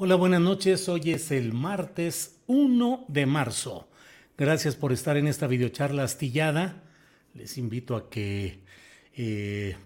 Hola, buenas noches. Hoy es el martes 1 de marzo. Gracias por estar en esta videocharla astillada. Les invito a que eh,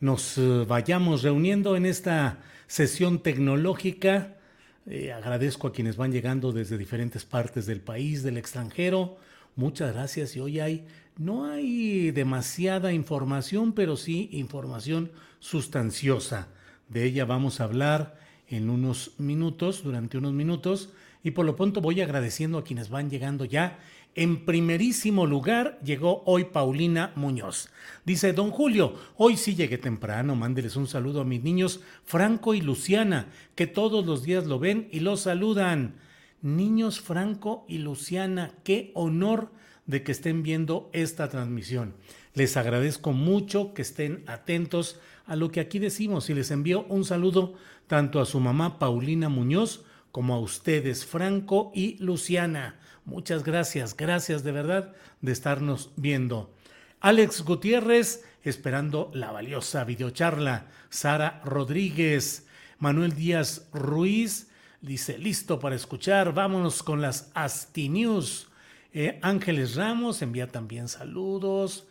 nos eh, vayamos reuniendo en esta sesión tecnológica. Eh, agradezco a quienes van llegando desde diferentes partes del país, del extranjero. Muchas gracias. Y hoy hay, no hay demasiada información, pero sí información sustanciosa. De ella vamos a hablar en unos minutos, durante unos minutos, y por lo pronto voy agradeciendo a quienes van llegando ya. En primerísimo lugar llegó hoy Paulina Muñoz. Dice, don Julio, hoy sí llegué temprano, mándeles un saludo a mis niños Franco y Luciana, que todos los días lo ven y lo saludan. Niños Franco y Luciana, qué honor de que estén viendo esta transmisión. Les agradezco mucho que estén atentos a lo que aquí decimos y les envío un saludo tanto a su mamá Paulina Muñoz como a ustedes, Franco y Luciana. Muchas gracias, gracias de verdad de estarnos viendo. Alex Gutiérrez, esperando la valiosa videocharla. Sara Rodríguez, Manuel Díaz Ruiz, dice, listo para escuchar, vámonos con las Asti News. Eh, Ángeles Ramos envía también saludos.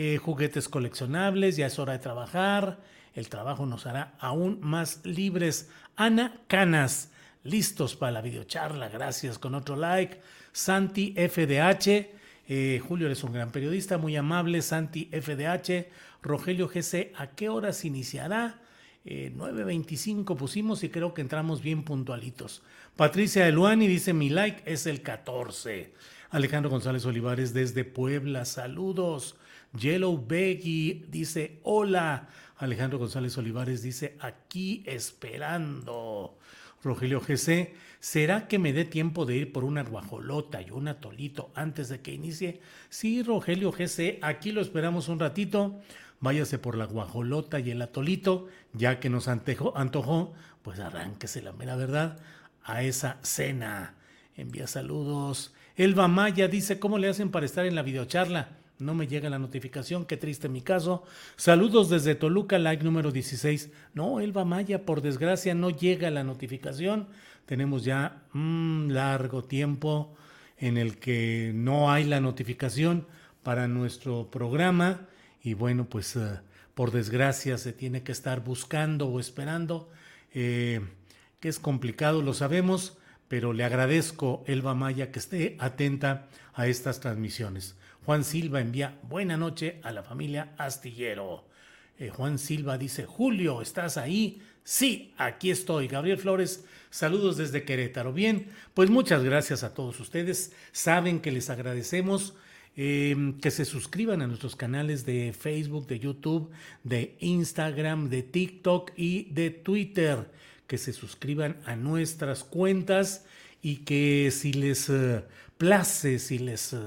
Eh, juguetes coleccionables, ya es hora de trabajar. El trabajo nos hará aún más libres. Ana Canas, listos para la videocharla. Gracias con otro like. Santi FDH. Eh, Julio, eres un gran periodista, muy amable. Santi FDH. Rogelio GC, ¿a qué horas iniciará? 9.25 pusimos y creo que entramos bien puntualitos. Patricia Eluani dice mi like es el 14. Alejandro González Olivares desde Puebla, saludos. Yellow Beggy dice hola. Alejandro González Olivares dice aquí esperando. Rogelio GC, ¿será que me dé tiempo de ir por una guajolota y un atolito antes de que inicie? Sí, Rogelio GC, aquí lo esperamos un ratito. Váyase por la guajolota y el atolito, ya que nos antojó, antojó pues arránquese la mera verdad a esa cena. Envía saludos. Elba Maya dice, ¿cómo le hacen para estar en la videocharla? No me llega la notificación, qué triste mi caso. Saludos desde Toluca, like número 16. No, Elba Maya, por desgracia, no llega la notificación. Tenemos ya un largo tiempo en el que no hay la notificación para nuestro programa. Y bueno, pues uh, por desgracia se tiene que estar buscando o esperando, eh, que es complicado, lo sabemos, pero le agradezco, Elba Maya, que esté atenta a estas transmisiones. Juan Silva envía buena noche a la familia Astillero. Eh, Juan Silva dice, Julio, ¿estás ahí? Sí, aquí estoy. Gabriel Flores, saludos desde Querétaro. Bien, pues muchas gracias a todos ustedes. Saben que les agradecemos em, que se suscriban a nuestros canales de Facebook, de YouTube, de Instagram, de TikTok y de Twitter. Que se suscriban a nuestras cuentas y que si les eh, place, si les eh,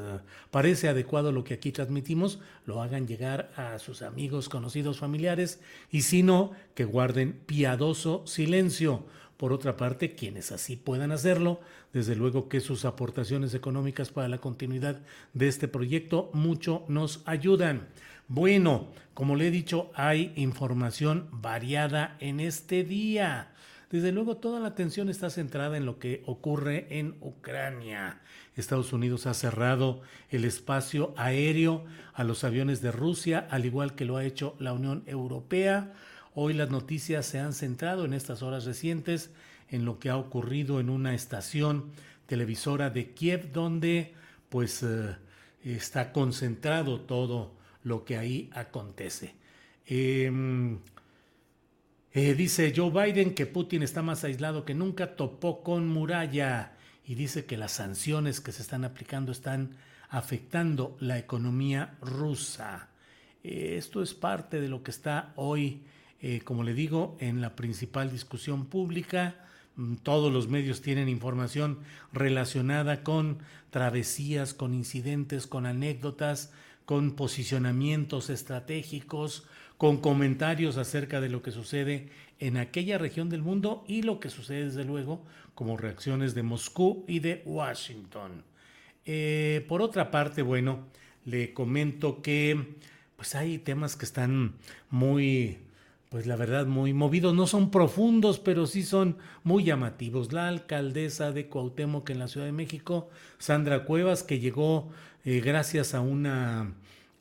parece adecuado lo que aquí transmitimos, lo hagan llegar a sus amigos, conocidos, familiares y si no, que guarden piadoso silencio. Por otra parte, quienes así puedan hacerlo, desde luego que sus aportaciones económicas para la continuidad de este proyecto mucho nos ayudan. Bueno, como le he dicho, hay información variada en este día. Desde luego, toda la atención está centrada en lo que ocurre en Ucrania. Estados Unidos ha cerrado el espacio aéreo a los aviones de Rusia, al igual que lo ha hecho la Unión Europea. Hoy las noticias se han centrado en estas horas recientes en lo que ha ocurrido en una estación televisora de Kiev, donde pues eh, está concentrado todo lo que ahí acontece. Em, eh, dice Joe Biden que Putin está más aislado que nunca, topó con muralla y dice que las sanciones que se están aplicando están afectando la economía rusa. Eh, esto es parte de lo que está hoy, eh, como le digo, en la principal discusión pública. Mm, todos los medios tienen información relacionada con travesías, con incidentes, con anécdotas, con posicionamientos estratégicos, con comentarios acerca de lo que sucede en aquella región del mundo y lo que sucede desde luego como reacciones de Moscú y de Washington. Eh, por otra parte, bueno, le comento que pues hay temas que están muy, pues la verdad, muy movidos. No son profundos, pero sí son muy llamativos. La alcaldesa de Cuauhtémoc en la Ciudad de México, Sandra Cuevas, que llegó eh, gracias a una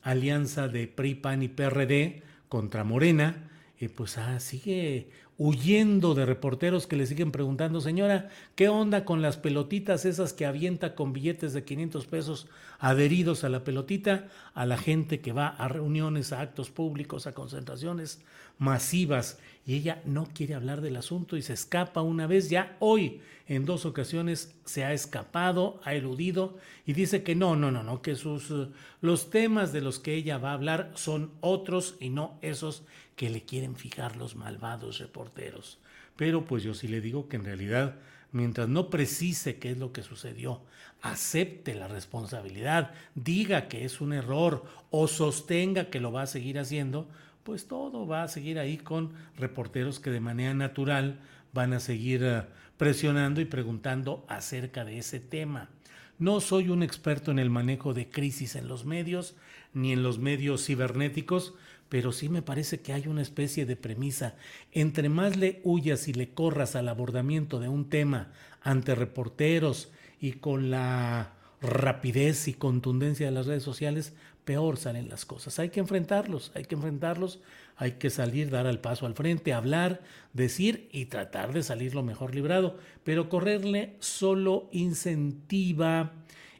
alianza de PRI, PAN y PRD contra Morena, eh, pues ah, sigue huyendo de reporteros que le siguen preguntando, señora, ¿qué onda con las pelotitas esas que avienta con billetes de 500 pesos adheridos a la pelotita a la gente que va a reuniones, a actos públicos, a concentraciones masivas? Y ella no quiere hablar del asunto y se escapa una vez, ya hoy en dos ocasiones se ha escapado, ha eludido y dice que no, no, no, no, que sus los temas de los que ella va a hablar son otros y no esos que le quieren fijar los malvados reporteros. Pero pues yo sí le digo que en realidad, mientras no precise qué es lo que sucedió, acepte la responsabilidad, diga que es un error o sostenga que lo va a seguir haciendo, pues todo va a seguir ahí con reporteros que de manera natural van a seguir eh, presionando y preguntando acerca de ese tema. No soy un experto en el manejo de crisis en los medios ni en los medios cibernéticos, pero sí me parece que hay una especie de premisa. Entre más le huyas y le corras al abordamiento de un tema ante reporteros y con la rapidez y contundencia de las redes sociales, peor salen las cosas. Hay que enfrentarlos, hay que enfrentarlos, hay que salir, dar al paso al frente, hablar, decir y tratar de salir lo mejor librado, pero correrle solo incentiva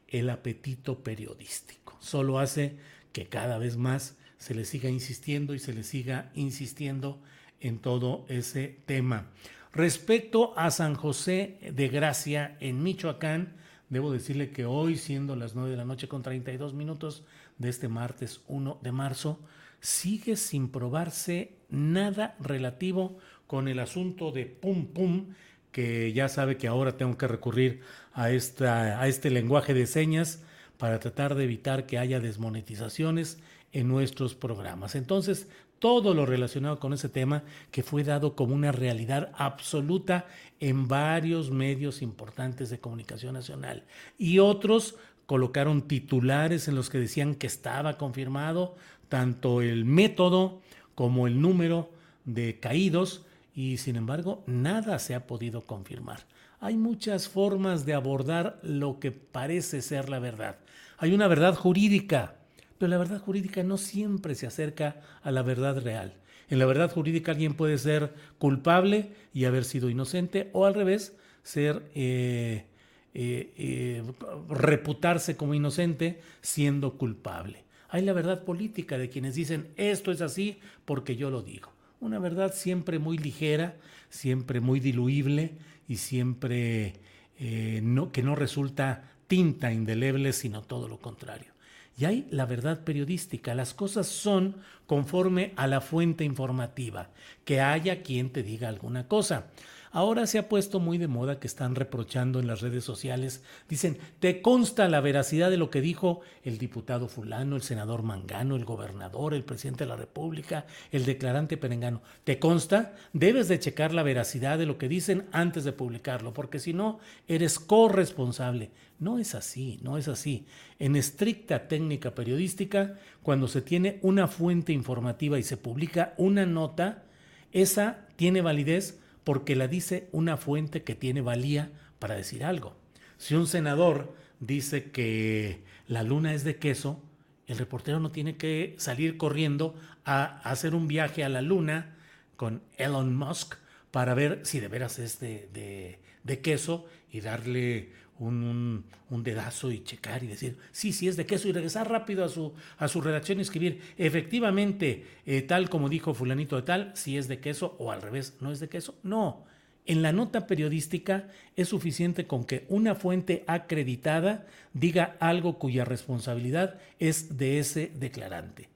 el apetito periodístico, solo hace que cada vez más se le siga insistiendo y se le siga insistiendo en todo ese tema. Respecto a San José de Gracia en Michoacán, debo decirle que hoy, siendo las 9 de la noche con 32 minutos de este martes 1 de marzo, sigue sin probarse nada relativo con el asunto de pum pum, que ya sabe que ahora tengo que recurrir a, esta, a este lenguaje de señas para tratar de evitar que haya desmonetizaciones en nuestros programas. Entonces, todo lo relacionado con ese tema que fue dado como una realidad absoluta en varios medios importantes de comunicación nacional y otros colocaron titulares en los que decían que estaba confirmado tanto el método como el número de caídos y sin embargo nada se ha podido confirmar. Hay muchas formas de abordar lo que parece ser la verdad. Hay una verdad jurídica, pero la verdad jurídica no siempre se acerca a la verdad real. En la verdad jurídica alguien puede ser culpable y haber sido inocente o al revés, ser eh, eh, eh, reputarse como inocente siendo culpable. Hay la verdad política de quienes dicen esto es así porque yo lo digo. Una verdad siempre muy ligera, siempre muy diluible y siempre que no resulta tinta indeleble, sino todo lo contrario. Y hay la verdad periodística. Las cosas son conforme a la fuente informativa. Que haya quien te diga alguna cosa. Ahora se ha puesto muy de moda que están reprochando en las redes sociales, dicen, ¿te consta la veracidad de lo que dijo el diputado fulano, el senador Mangano, el gobernador, el presidente de la República, el declarante Perengano? ¿Te consta? Debes de checar la veracidad de lo que dicen antes de publicarlo, porque si no, eres corresponsable. No es así, no es así. En estricta técnica periodística, cuando se tiene una fuente informativa y se publica una nota, esa tiene validez porque la dice una fuente que tiene valía para decir algo. Si un senador dice que la luna es de queso, el reportero no tiene que salir corriendo a hacer un viaje a la luna con Elon Musk para ver si de veras es de, queso y darle un, dedazo y checar y decir, sí, sí es de queso y regresar rápido a su, a su redacción y escribir, efectivamente, eh, tal como dijo fulanito de tal, si es de queso o al revés, no es de queso. No, en la nota periodística es suficiente con que una fuente acreditada diga algo cuya responsabilidad es de ese declarante.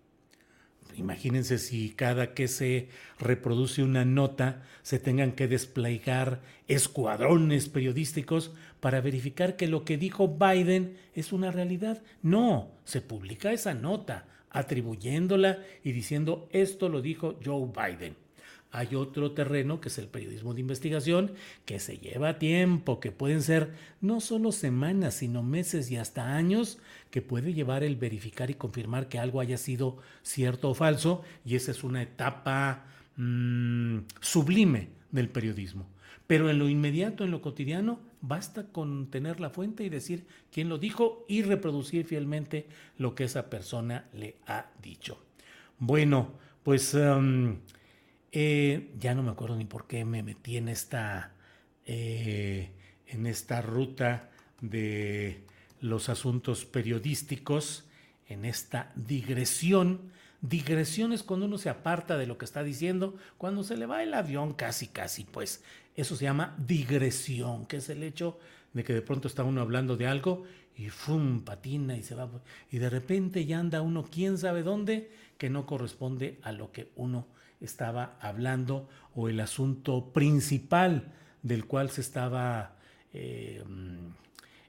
Imagínense si cada que se reproduce una nota se tengan que desplegar escuadrones periodísticos para verificar que lo que dijo Biden es una realidad. No, se publica esa nota atribuyéndola y diciendo esto lo dijo Joe Biden. Hay otro terreno que es el periodismo de investigación que se lleva tiempo, que pueden ser no solo semanas, sino meses y hasta años, que puede llevar el verificar y confirmar que algo haya sido cierto o falso, y esa es una etapa mm, sublime del periodismo. Pero en lo inmediato, en lo cotidiano, basta con tener la fuente y decir quién lo dijo y reproducir fielmente lo que esa persona le ha dicho. Bueno, pues um, eh, ya no me acuerdo ni por qué me metí en esta, eh, en esta ruta de los asuntos periodísticos, en esta digresión. Digresión es cuando uno se aparta de lo que está diciendo, cuando se le va el avión casi, casi, pues eso se llama digresión, que es el hecho de que de pronto está uno hablando de algo y ¡fum! patina y se va. Y de repente ya anda uno quién sabe dónde que no corresponde a lo que uno estaba hablando o el asunto principal del cual se estaba eh,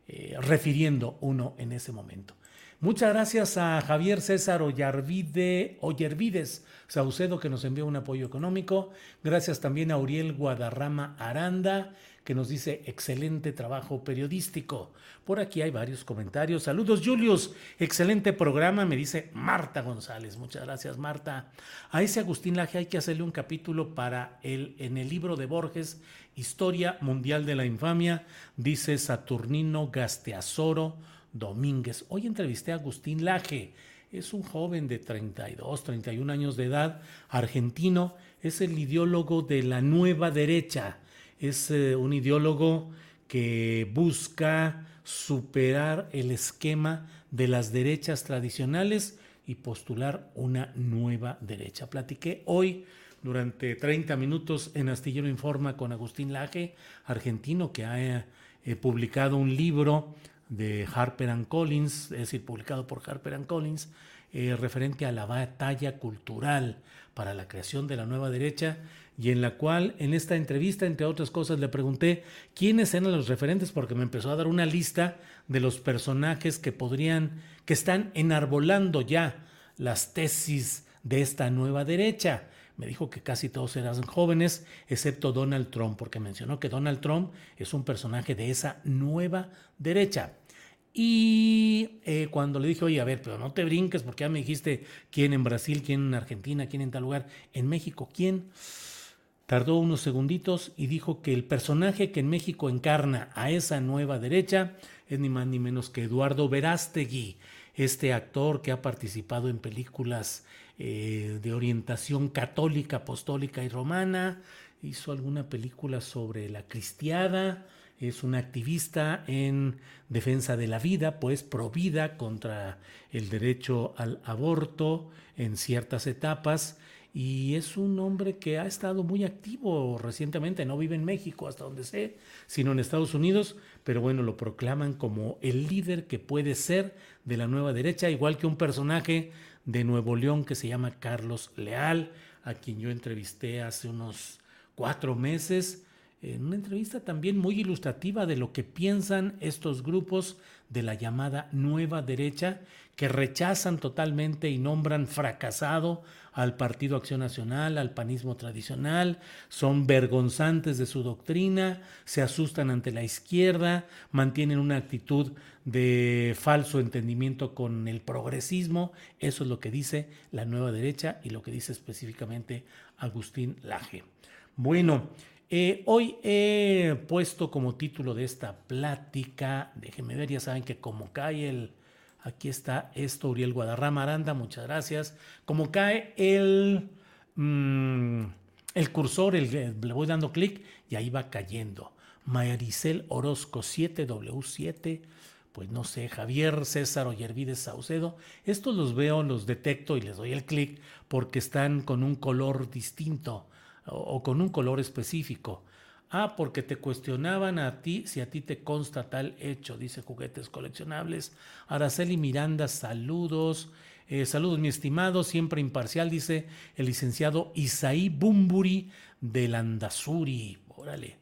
eh, refiriendo uno en ese momento. Muchas gracias a Javier César Ollarvide, Ollervides Saucedo que nos envió un apoyo económico. Gracias también a Uriel Guadarrama Aranda que nos dice excelente trabajo periodístico. Por aquí hay varios comentarios. Saludos Julius, excelente programa, me dice Marta González. Muchas gracias Marta. A ese Agustín Laje hay que hacerle un capítulo para el en el libro de Borges, Historia Mundial de la Infamia, dice Saturnino Gasteazoro Domínguez. Hoy entrevisté a Agustín Laje. Es un joven de 32, 31 años de edad, argentino, es el ideólogo de la nueva derecha es eh, un ideólogo que busca superar el esquema de las derechas tradicionales y postular una nueva derecha. Platiqué hoy durante 30 minutos en Astillero Informa con Agustín Laje, argentino, que ha eh, publicado un libro de Harper Collins, es decir, publicado por Harper Collins, eh, referente a la batalla cultural para la creación de la nueva derecha y en la cual en esta entrevista, entre otras cosas, le pregunté quiénes eran los referentes porque me empezó a dar una lista de los personajes que podrían, que están enarbolando ya las tesis de esta nueva derecha. Me dijo que casi todos eran jóvenes, excepto Donald Trump, porque mencionó que Donald Trump es un personaje de esa nueva derecha. Y eh, cuando le dije, oye, a ver, pero no te brinques porque ya me dijiste quién en Brasil, quién en Argentina, quién en tal lugar, en México, quién. Tardó unos segunditos y dijo que el personaje que en México encarna a esa nueva derecha es ni más ni menos que Eduardo Verástegui, este actor que ha participado en películas eh, de orientación católica, apostólica y romana, hizo alguna película sobre la cristiada, es un activista en defensa de la vida, pues provida contra el derecho al aborto en ciertas etapas y es un hombre que ha estado muy activo recientemente, no vive en México hasta donde sé, sino en Estados Unidos, pero bueno, lo proclaman como el líder que puede ser de la nueva derecha, igual que un personaje de Nuevo León que se llama Carlos Leal, a quien yo entrevisté hace unos cuatro meses en una entrevista también muy ilustrativa de lo que piensan estos grupos de la llamada nueva derecha que rechazan totalmente y nombran fracasado al Partido Acción Nacional, al panismo tradicional, son vergonzantes de su doctrina, se asustan ante la izquierda, mantienen una actitud de falso entendimiento con el progresismo, eso es lo que dice la nueva derecha y lo que dice específicamente Agustín Laje. Bueno, eh, hoy he puesto como título de esta plática, déjenme ver, ya saben que como cae el, aquí está esto, Uriel Guadarrama Aranda, muchas gracias, como cae el, mm, el cursor, el, le voy dando clic y ahí va cayendo. Maricel Orozco 7W7, pues no sé, Javier César Oyervides Saucedo, estos los veo, los detecto y les doy el clic porque están con un color distinto o, con un color específico. Ah, porque te cuestionaban a ti si a ti te consta tal hecho, dice Juguetes Coleccionables. Araceli Miranda, saludos. Eh, saludos, mi estimado, siempre imparcial, dice el licenciado Isaí Bumburi de Landazuri. Órale.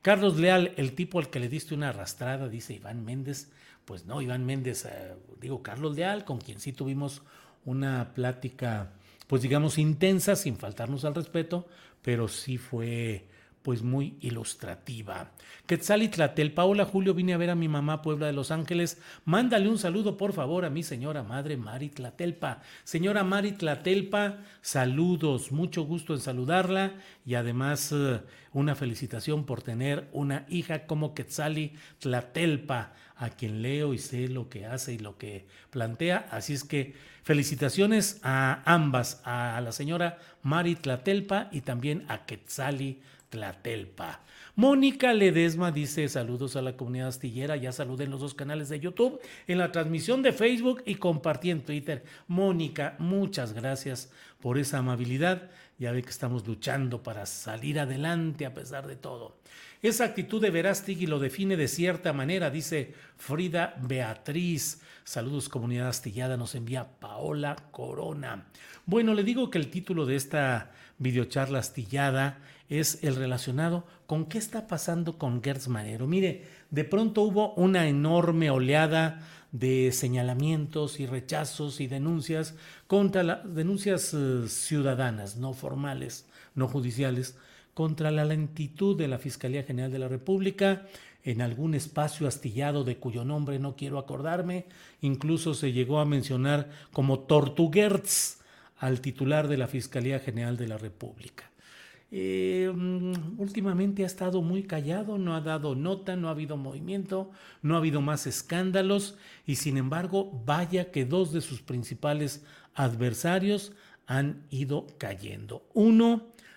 Carlos Leal, el tipo al que le diste una arrastrada, dice Iván Méndez. Pues no, Iván Méndez, eh, digo Carlos Leal, con quien sí tuvimos una plática, pues digamos, intensa, sin faltarnos al respeto, pero sí fue pues muy ilustrativa. Quetzalitlatel, Paola Julio, vine a ver a mi mamá Puebla de Los Ángeles. Mándale un saludo, por favor, a mi señora madre Mari Tlatelpa. Señora Mari Tlatelpa, saludos, mucho gusto en saludarla y además eh, una felicitación por tener una hija como Quetzali Tlatelpa, a quien leo y sé lo que hace y lo que plantea. Así es que felicitaciones a ambas, a la señora Mari Tlatelpa y también a Quetzali Tlatelpa. Mónica Ledesma dice saludos a la comunidad astillera, ya saludé en los dos canales de YouTube, en la transmisión de Facebook y compartí en Twitter. Mónica, muchas gracias por esa amabilidad. Ya ve que estamos luchando para salir adelante a pesar de todo. Esa actitud de Verástegui lo define de cierta manera, dice Frida Beatriz. Saludos comunidad astillada, nos envía Paola Corona. Bueno, le digo que el título de esta videocharla astillada es el relacionado con qué está pasando con Gertz Manero. Mire, de pronto hubo una enorme oleada de señalamientos y rechazos y denuncias contra las denuncias eh, ciudadanas, no formales, no judiciales, contra la lentitud de la Fiscalía General de la República en algún espacio astillado de cuyo nombre no quiero acordarme, incluso se llegó a mencionar como Tortuguerz al titular de la Fiscalía General de la República. Eh, mm, últimamente ha estado muy callado, no ha dado nota, no ha habido movimiento, no ha habido más escándalos y sin embargo vaya que dos de sus principales adversarios han ido cayendo. Uno,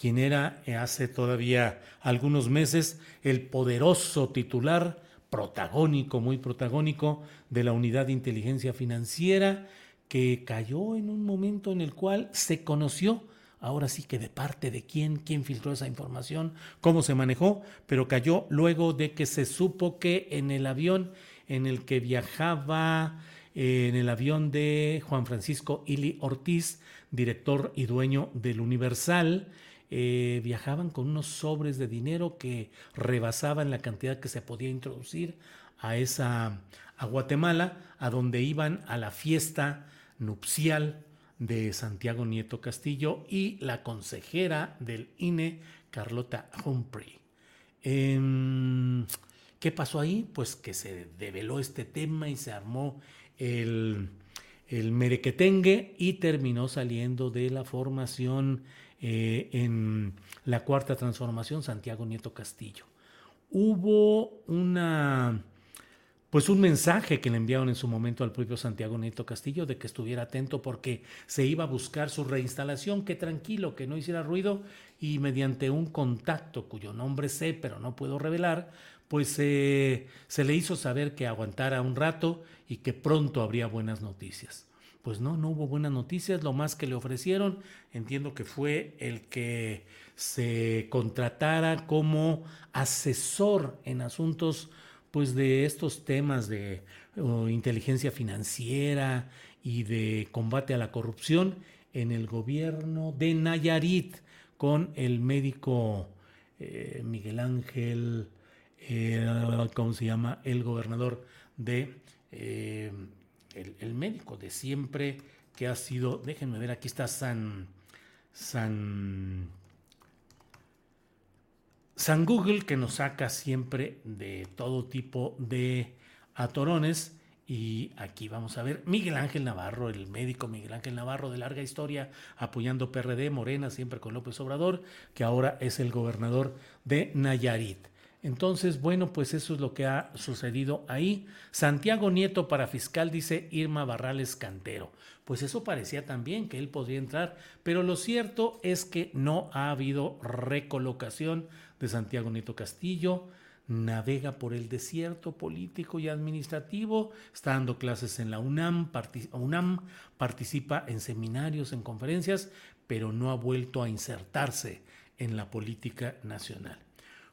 Quien era eh, hace todavía algunos meses el poderoso titular protagónico, muy protagónico de la unidad de inteligencia financiera, que cayó en un momento en el cual se conoció, ahora sí que de parte de quién, quién filtró esa información, cómo se manejó, pero cayó luego de que se supo que en el avión en el que viajaba, eh, en el avión de Juan Francisco Ili Ortiz, director y dueño del Universal, eh, viajaban con unos sobres de dinero que rebasaban la cantidad que se podía introducir a esa a Guatemala, a donde iban a la fiesta nupcial de Santiago Nieto Castillo y la consejera del INE, Carlota Humphrey. Em, ¿Qué pasó ahí? Pues que se develó este tema y se armó el, el merequetengue y terminó saliendo de la formación eh, en la cuarta transformación Santiago Nieto Castillo. Hubo una pues un mensaje que le enviaron en su momento al propio Santiago Nieto Castillo de que estuviera atento porque se iba a buscar su reinstalación, que tranquilo, que no hiciera ruido y mediante un contacto cuyo nombre sé pero no puedo revelar, pues se le hizo saber que aguantara un rato y que pronto habría buenas noticias. Pues no, no hubo buenas noticias, lo más que le ofrecieron, entiendo que fue el que se contratara como asesor en asuntos pues de estos temas de inteligencia financiera y de combate a la corrupción en el gobierno de Nayarit con el médico eh, Miguel Ángel, eh, ¿cómo se llama? El gobernador de, eh, el, médico de siempre que ha sido, déjenme ver, aquí está San, San San Google que nos saca siempre de todo tipo de atorones. Y aquí vamos a ver Miguel Ángel Navarro, el médico Miguel Ángel Navarro de larga historia, apoyando PRD, Morena, siempre con López Obrador, que ahora es el gobernador de Nayarit. Entonces, bueno, pues eso es lo que ha sucedido ahí. Santiago Nieto para fiscal, dice Irma Barrales Cantero. Pues eso parecía también que él podría entrar, pero lo cierto es que no ha habido recolocación de Santiago Nieto Castillo. Navega por el desierto político y administrativo, está dando clases en la UNAM, UNAM participa en seminarios, en conferencias, pero no ha vuelto a insertarse en la política nacional.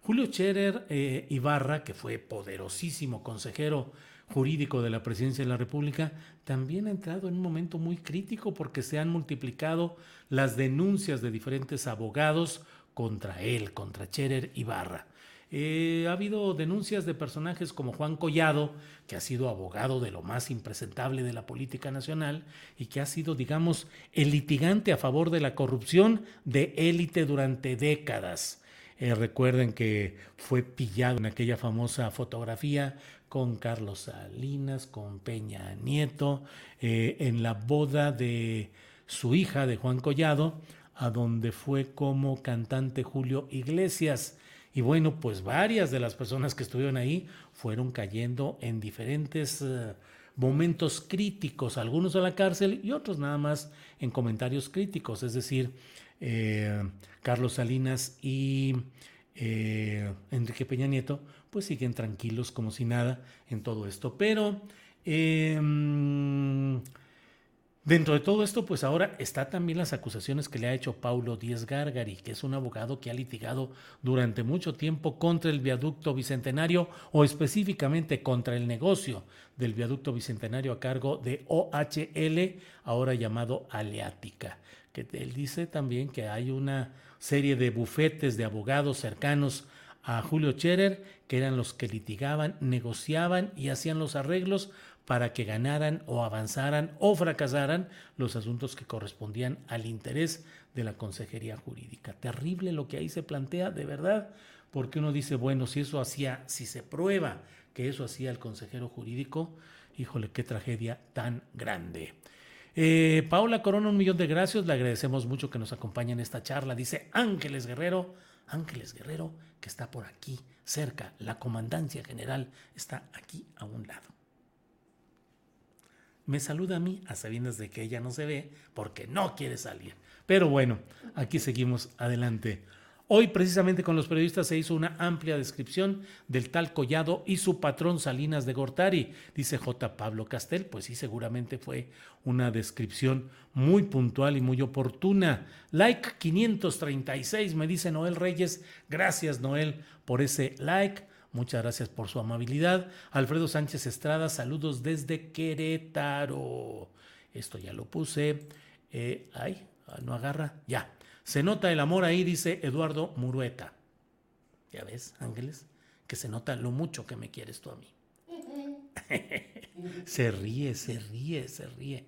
Julio Scherer eh, Ibarra, que fue poderosísimo consejero jurídico de la presidencia de la República, también ha entrado en un momento muy crítico porque se han multiplicado las denuncias de diferentes abogados contra él, contra Scherer Ibarra. Eh, ha habido denuncias de personajes como Juan Collado, que ha sido abogado de lo más impresentable de la política nacional y que ha sido, digamos, el litigante a favor de la corrupción de élite durante décadas. Eh, recuerden que fue pillado en aquella famosa fotografía con Carlos Salinas, con Peña Nieto, eh, en la boda de su hija, de Juan Collado, a donde fue como cantante Julio Iglesias. Y bueno, pues varias de las personas que estuvieron ahí fueron cayendo en diferentes eh, momentos críticos, algunos a la cárcel y otros nada más en comentarios críticos, es decir, eh, Carlos Salinas y eh, Enrique Peña Nieto, pues siguen tranquilos como si nada en todo esto. Pero em, dentro de todo esto, pues ahora está también las acusaciones que le ha hecho Paulo Díez Gargari, que es un abogado que ha litigado durante mucho tiempo contra el viaducto bicentenario o específicamente contra el negocio del viaducto bicentenario a cargo de OHL, ahora llamado Aleática él dice también que hay una serie de bufetes de abogados cercanos a Julio Scherer, que eran los que litigaban, negociaban y hacían los arreglos para que ganaran o avanzaran o fracasaran los asuntos que correspondían al interés de la Consejería Jurídica. Terrible lo que ahí se plantea, de verdad, porque uno dice, bueno, si eso hacía, si se prueba que eso hacía el consejero jurídico, híjole, qué tragedia tan grande. Eh, Paula Corona, un millón de gracias. Le agradecemos mucho que nos acompañe en esta charla. Dice Ángeles Guerrero, Ángeles Guerrero, que está por aquí, cerca. La comandancia general está aquí a un lado. Me saluda a mí a sabiendas de que ella no se ve porque no quiere salir. Pero bueno, aquí seguimos adelante. Hoy precisamente con los periodistas se hizo una amplia descripción del tal Collado y su patrón Salinas de Gortari, dice J. Pablo Castel, pues sí, seguramente fue una descripción muy puntual y muy oportuna. Like 536, me dice Noel Reyes, gracias Noel por ese like. Muchas gracias por su amabilidad. Alfredo Sánchez Estrada, saludos desde Querétaro. Esto ya lo puse. Eh, ay, no agarra. Ya. Se nota el amor ahí, dice Eduardo Murueta. Ya ves, Ángeles, que se nota lo mucho que me quieres tú a mí. se ríe, se ríe, se ríe.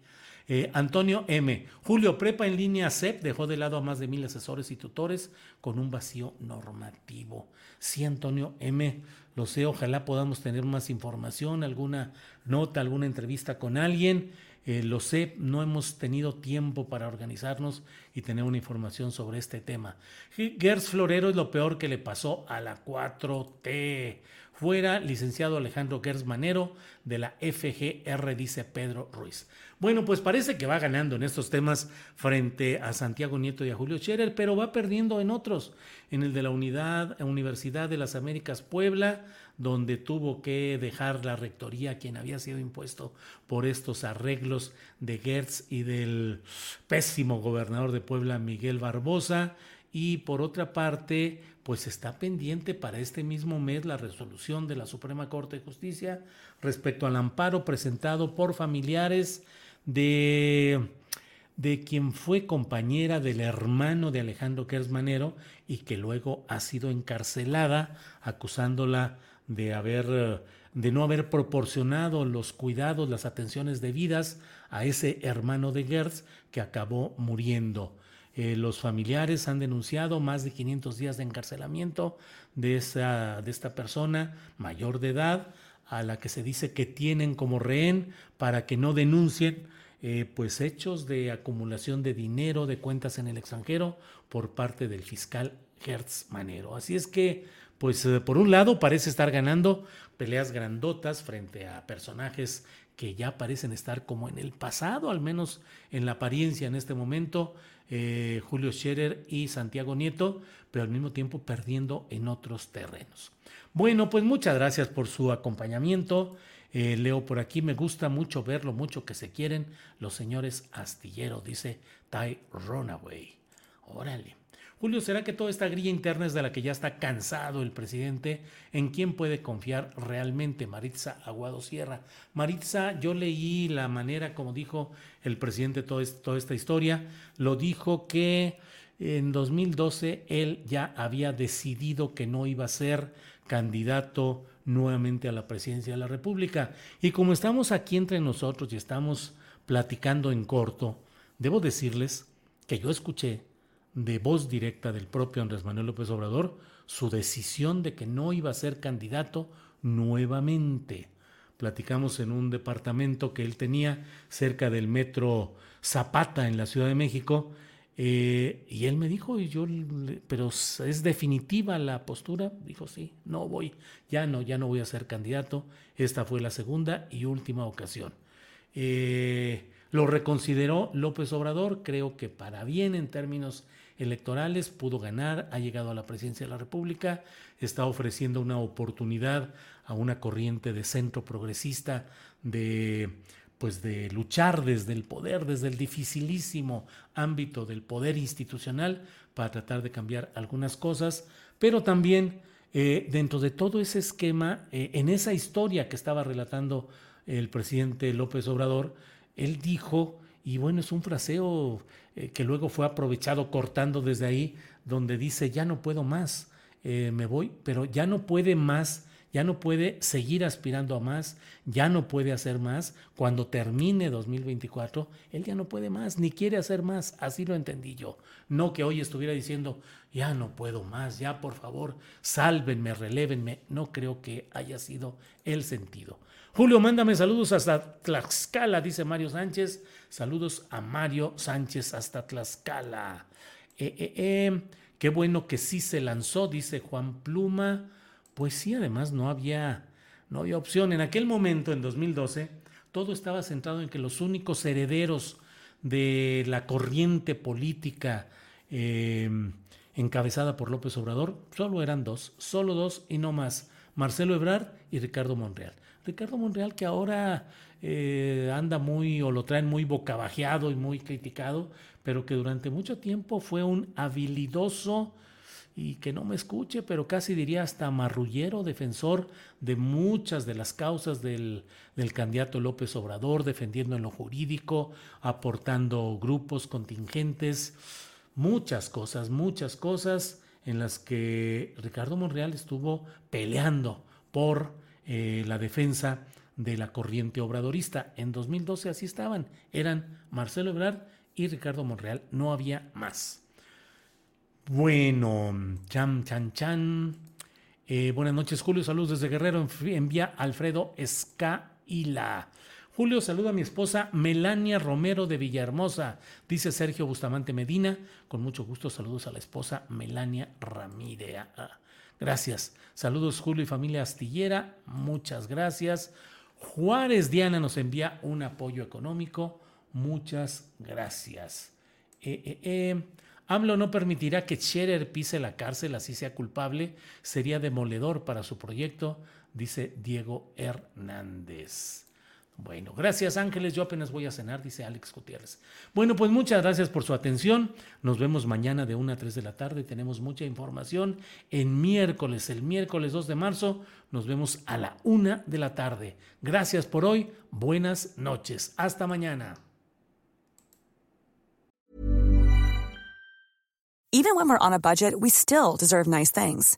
Eh, Antonio M. Julio Prepa en línea CEP dejó de lado a más de mil asesores y tutores con un vacío normativo. Sí, Antonio M. Lo sé, ojalá podamos tener más información, alguna nota, alguna entrevista con alguien. Eh, lo sé, no hemos tenido tiempo para organizarnos y tener una información sobre este tema. Gers Florero es lo peor que le pasó a la 4T. Fuera, licenciado Alejandro Gers Manero de la FGR, dice Pedro Ruiz. Bueno, pues parece que va ganando en estos temas frente a Santiago Nieto y a Julio Scherer, pero va perdiendo en otros, en el de la Unidad, Universidad de las Américas Puebla, donde tuvo que dejar la rectoría quien había sido impuesto por estos arreglos de Gertz y del pésimo gobernador de Puebla, Miguel Barbosa. Y por otra parte, pues está pendiente para este mismo mes la resolución de la Suprema Corte de Justicia respecto al amparo presentado por familiares de, de quien fue compañera del hermano de Alejandro Kersmanero y que luego ha sido encarcelada acusándola de haber de no haber proporcionado los cuidados, las atenciones debidas a ese hermano de Gertz que acabó muriendo. Eh, los familiares han denunciado más de 500 días de encarcelamiento de, esa, de esta persona mayor de edad, a la que se dice que tienen como rehén para que no denuncien eh, pues hechos de acumulación de dinero de cuentas en el extranjero por parte del fiscal Hertz Manero. Así es que, pues eh, por un lado parece estar ganando peleas grandotas frente a personajes que ya parecen estar como en el pasado, al menos en la apariencia en este momento, eh, Julio Scherer y Santiago Nieto, pero al mismo tiempo perdiendo en otros terrenos. Bueno, pues muchas gracias por su acompañamiento. Eh, leo por aquí, me gusta mucho ver lo mucho que se quieren los señores astillero, dice Ty Runaway. Órale. Julio, ¿será que toda esta grilla interna es de la que ya está cansado el presidente? ¿En quién puede confiar realmente Maritza Aguado Sierra? Maritza, yo leí la manera como dijo el presidente toda esta historia. Lo dijo que en 2012 él ya había decidido que no iba a ser candidato nuevamente a la presidencia de la República. Y como estamos aquí entre nosotros y estamos platicando en corto, debo decirles que yo escuché de voz directa del propio Andrés Manuel López Obrador su decisión de que no iba a ser candidato nuevamente. Platicamos en un departamento que él tenía cerca del metro Zapata en la Ciudad de México eh, y él me dijo, y yo, pero es definitiva la postura. Dijo, sí, no voy, ya no, ya no voy a ser candidato. Esta fue la segunda y última ocasión. Eh, lo reconsideró López Obrador, creo que para bien en términos electorales, pudo ganar, ha llegado a la presidencia de la República, está ofreciendo una oportunidad a una corriente de centro progresista de pues de luchar desde el poder, desde el dificilísimo ámbito del poder institucional para tratar de cambiar algunas cosas, pero también eh, dentro de todo ese esquema, eh, en esa historia que estaba relatando el presidente López Obrador, él dijo, y bueno, es un fraseo eh, que luego fue aprovechado cortando desde ahí, donde dice, ya no puedo más, me voy, pero ya no puede más ya no puede seguir aspirando a más, ya no puede hacer más. Cuando termine 2024, él ya no puede más, ni quiere hacer más. Así lo entendí yo. No que hoy estuviera diciendo, ya no puedo más, ya por favor, sálvenme, relévenme. No creo que haya sido el sentido. Julio, mándame saludos hasta Tlaxcala, dice Mario Sánchez. Saludos a Mario Sánchez hasta Tlaxcala. Eh, eh, eh, qué bueno que sí se lanzó, dice Juan Pluma. Pues sí, además no había, no había opción. En aquel momento, en 2012, todo estaba centrado en que los únicos herederos de la corriente política em, encabezada por López Obrador solo eran dos, solo dos y no más, Marcelo Ebrard y Ricardo Monreal. Ricardo Monreal que ahora eh, anda muy o lo traen muy bocabajeado y muy criticado, pero que durante mucho tiempo fue un habilidoso y que no me escuche, pero casi diría hasta marrullero, defensor de muchas de las causas del, del, candidato López Obrador, defendiendo en lo jurídico, aportando grupos contingentes, muchas cosas, muchas cosas en las que Ricardo Monreal estuvo peleando por eh, la defensa de la corriente obradorista. En 2012 así estaban, eran Marcelo Ebrard y Ricardo Monreal, no había más. Bueno, chan, chan, chan. Eh, buenas noches, Julio. Saludos desde Guerrero. Envía Alfredo Escaila. Julio, saluda a mi esposa Melania Romero de Villahermosa, dice Sergio Bustamante Medina. Con mucho gusto, saludos a la esposa Melania Ramírez. Gracias. Saludos, Julio y familia Astillera. Muchas gracias. Juárez Diana nos envía un apoyo económico. Muchas gracias. Eh, eh, eh. AMLO no permitirá que Scherer pise la cárcel, así sea culpable. Sería demoledor para su proyecto, dice Diego Hernández. Bueno, gracias Ángeles, yo apenas voy a cenar, dice Alex Gutiérrez. Bueno, pues muchas gracias por su atención. Nos vemos mañana de 1 a 3 de la tarde. Tenemos mucha información en miércoles, el miércoles 2 de marzo. Nos vemos a la 1 de la tarde. Gracias por hoy. Buenas noches. Hasta mañana. Even when we're on a budget, we still deserve nice things.